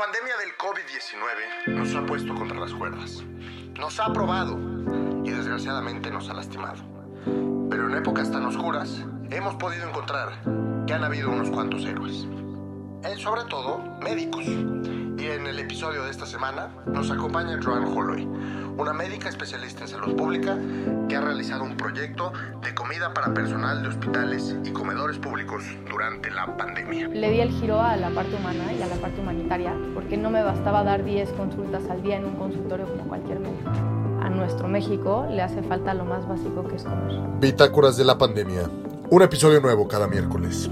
Pandemia del COVID-19 nos ha puesto contra las cuerdas. Nos ha probado y desgraciadamente nos ha lastimado. Pero en épocas tan oscuras hemos podido encontrar que han habido unos cuantos héroes. Eh, sobre todo médicos. Y en el episodio de esta semana nos acompaña Joan Holloy, una médica especialista en salud pública que ha realizado un proyecto comida para personal de hospitales y comedores públicos durante la pandemia. Le di el giro a la parte humana y a la parte humanitaria, porque no me bastaba dar 10 consultas al día en un consultorio como cualquier médico. A nuestro México le hace falta lo más básico que es comer. Bitácoras de la pandemia. Un episodio nuevo cada miércoles.